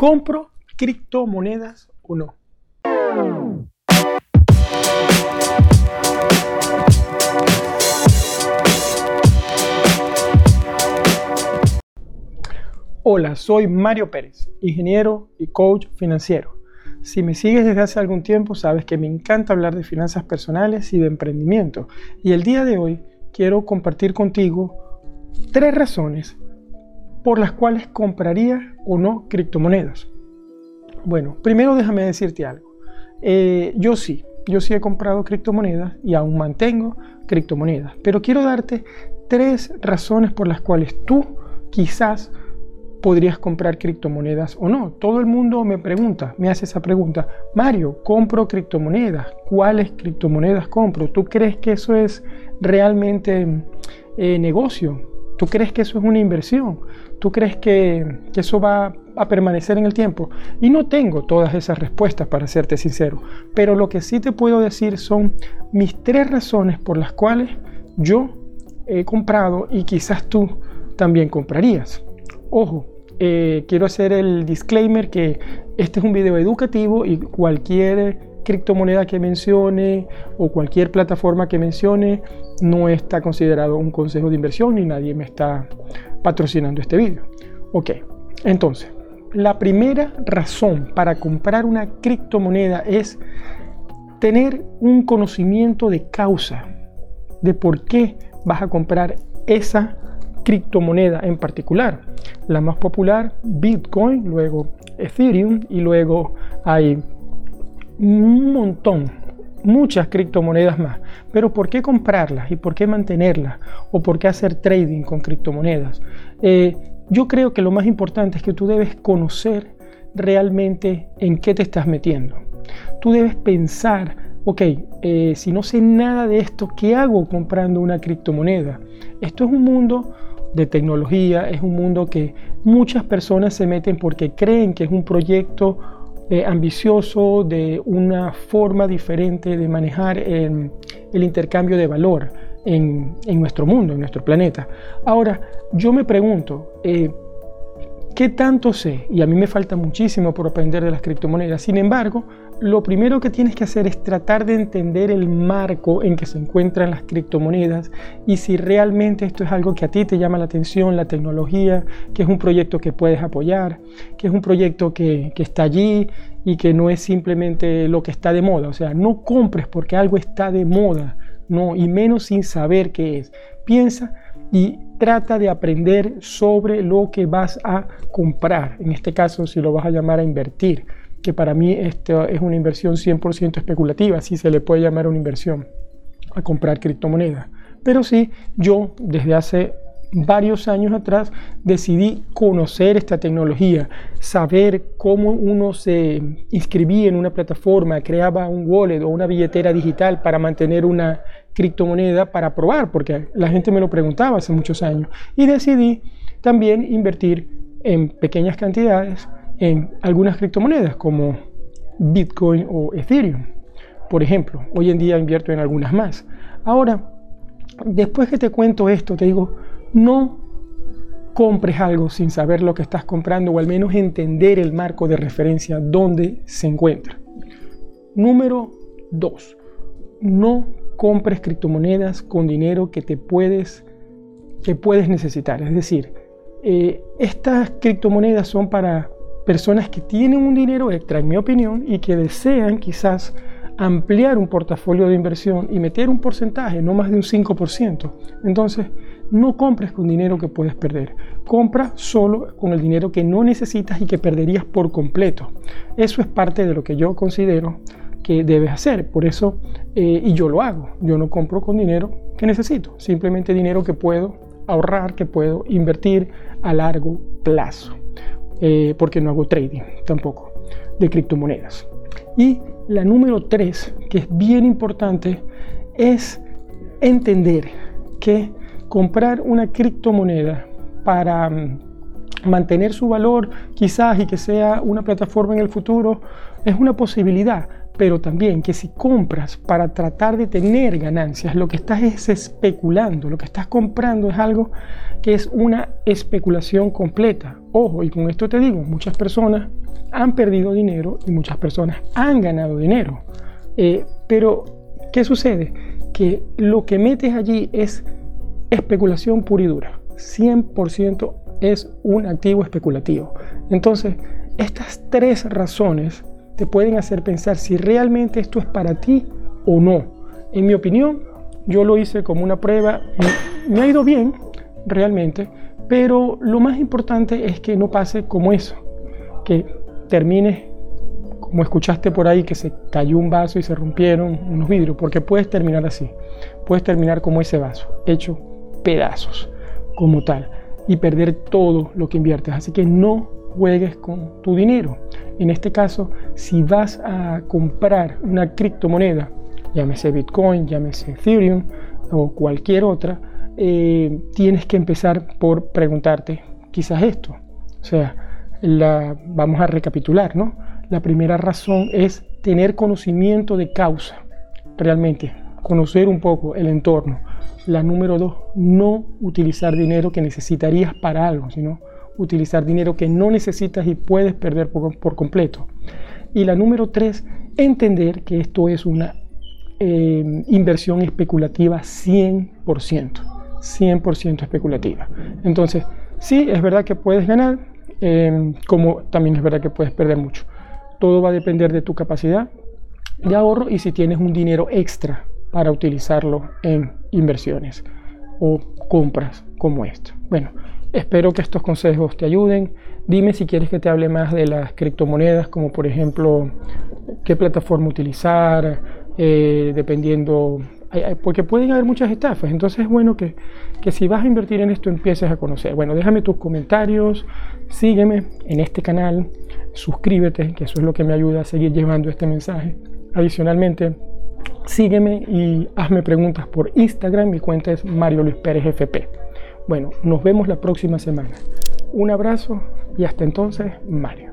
¿Compro criptomonedas o no? Hola, soy Mario Pérez, ingeniero y coach financiero. Si me sigues desde hace algún tiempo, sabes que me encanta hablar de finanzas personales y de emprendimiento. Y el día de hoy quiero compartir contigo tres razones por las cuales compraría o no criptomonedas. Bueno, primero déjame decirte algo. Eh, yo sí, yo sí he comprado criptomonedas y aún mantengo criptomonedas, pero quiero darte tres razones por las cuales tú quizás podrías comprar criptomonedas o no. Todo el mundo me pregunta, me hace esa pregunta, Mario, compro criptomonedas, ¿cuáles criptomonedas compro? ¿Tú crees que eso es realmente eh, negocio? ¿Tú crees que eso es una inversión? ¿Tú crees que, eso va a permanecer en el tiempo? Y no tengo todas esas respuestas, para serte sincero, pero lo que sí te puedo decir son mis tres razones por las cuales yo he comprado y quizás tú también comprarías. Ojo, eh, quiero hacer el disclaimer que este es un video educativo y cualquier criptomoneda que mencione o cualquier plataforma que mencione no está considerado un consejo de inversión ni nadie me está patrocinando este video. Ok, entonces, la primera razón para comprar una criptomoneda es tener un conocimiento de causa de por qué vas a comprar esa criptomoneda en particular. La más popular, Bitcoin, luego Ethereum y luego hay un montón, muchas criptomonedas más. Pero ¿por qué comprarlas y por qué mantenerlas? ¿O por qué hacer trading con criptomonedas? Eh, yo creo que lo más importante es que tú debes conocer realmente en qué te estás metiendo. Tú debes pensar, ok, eh, si no sé nada de esto, ¿qué hago comprando una criptomoneda? Esto es un mundo de tecnología, es un mundo que muchas personas se meten porque creen que es un proyecto eh, ambicioso, de una forma diferente de manejar el intercambio de valor en, nuestro mundo, en nuestro planeta. Ahora, yo me pregunto, eh, ¿qué tanto sé? Y a mí me falta muchísimo por aprender de las criptomonedas. Sin embargo, lo primero que tienes que hacer es tratar de entender el marco en que se encuentran las criptomonedas y si realmente esto es algo que a ti te llama la atención, la tecnología, que es un proyecto que puedes apoyar, que es un proyecto que, está allí y que no es simplemente lo que está de moda. O sea, no compres porque algo está de moda, no, y menos sin saber qué es. Piensa y trata de aprender sobre lo que vas a comprar. En este caso, si lo vas a llamar a invertir que para mí esto es una inversión 100% especulativa, si se le puede llamar una inversión a comprar criptomonedas. Pero sí, yo desde hace varios años atrás decidí conocer esta tecnología, saber cómo uno se inscribía en una plataforma, creaba un wallet o una billetera digital para mantener una criptomoneda para probar, porque la gente me lo preguntaba hace muchos años. Y decidí también invertir en pequeñas cantidades en algunas criptomonedas como Bitcoin o Ethereum. Por ejemplo, hoy en día invierto en algunas más. Ahora, después que te cuento esto, te digo, no compres algo sin saber lo que estás comprando o al menos entender el marco de referencia donde se encuentra. Número 2. No compres criptomonedas con dinero que te puedes, que puedes necesitar. Es decir, eh, estas criptomonedas son para personas que tienen un dinero extra, en mi opinión, y que desean quizás ampliar un portafolio de inversión y meter un porcentaje, no más de un 5%. Entonces, no compres con dinero que puedes perder. Compra solo con el dinero que no necesitas y que perderías por completo. Eso es parte de lo que yo considero que debes hacer. Por eso, eh, y yo lo hago, yo no compro con dinero que necesito, simplemente dinero que puedo ahorrar, que puedo invertir a largo plazo. Eh, porque no hago trading tampoco de criptomonedas. Y la número tres, que es bien importante, es entender que comprar una criptomoneda para mm, mantener su valor quizás y que sea una plataforma en el futuro es una posibilidad, pero también que si compras para tratar de tener ganancias, lo que estás es especulando, lo que estás comprando es algo que es una especulación completa. Ojo, y con esto te digo, muchas personas han perdido dinero y muchas personas han ganado dinero. Eh, pero, ¿qué sucede? Que lo que metes allí es especulación pura y dura. 100% es un activo especulativo. Entonces, estas tres razones te pueden hacer pensar si realmente esto es para ti o no. En mi opinión, yo lo hice como una prueba, me ha ido bien realmente, pero lo más importante es que no pase como eso, que termines como escuchaste por ahí que se cayó un vaso y se rompieron unos vidrios, porque puedes terminar así, puedes terminar como ese vaso, hecho pedazos como tal y perder todo lo que inviertes. Así que no juegues con tu dinero. En este caso, si vas a comprar una criptomoneda, llámese Bitcoin, llámese Ethereum o cualquier otra, eh, tienes que empezar por preguntarte quizás esto. O sea, la, vamos a recapitular, ¿no? La primera razón es tener conocimiento de causa, realmente, conocer un poco el entorno. La número dos, no utilizar dinero que necesitarías para algo, sino utilizar dinero que no necesitas y puedes perder por, completo. Y la número tres, entender que esto es una eh, inversión especulativa 100%, 100% especulativa. Entonces, sí, es verdad que puedes ganar, eh, como también es verdad que puedes perder mucho. Todo va a depender de tu capacidad de ahorro y si tienes un dinero extra para utilizarlo en inversiones o compras como esta. Bueno, espero que estos consejos te ayuden. Dime si quieres que te hable más de las criptomonedas, como por ejemplo qué plataforma utilizar, eh, dependiendo, porque pueden haber muchas estafas. Entonces es bueno que, que si vas a invertir en esto empieces a conocer. Bueno, déjame tus comentarios, sígueme en este canal, suscríbete, que eso es lo que me ayuda a seguir llevando este mensaje. Adicionalmente, Sígueme y hazme preguntas por Instagram. Mi cuenta es Mario Luis Pérez FP. Bueno, nos vemos la próxima semana. Un abrazo y hasta entonces, Mario.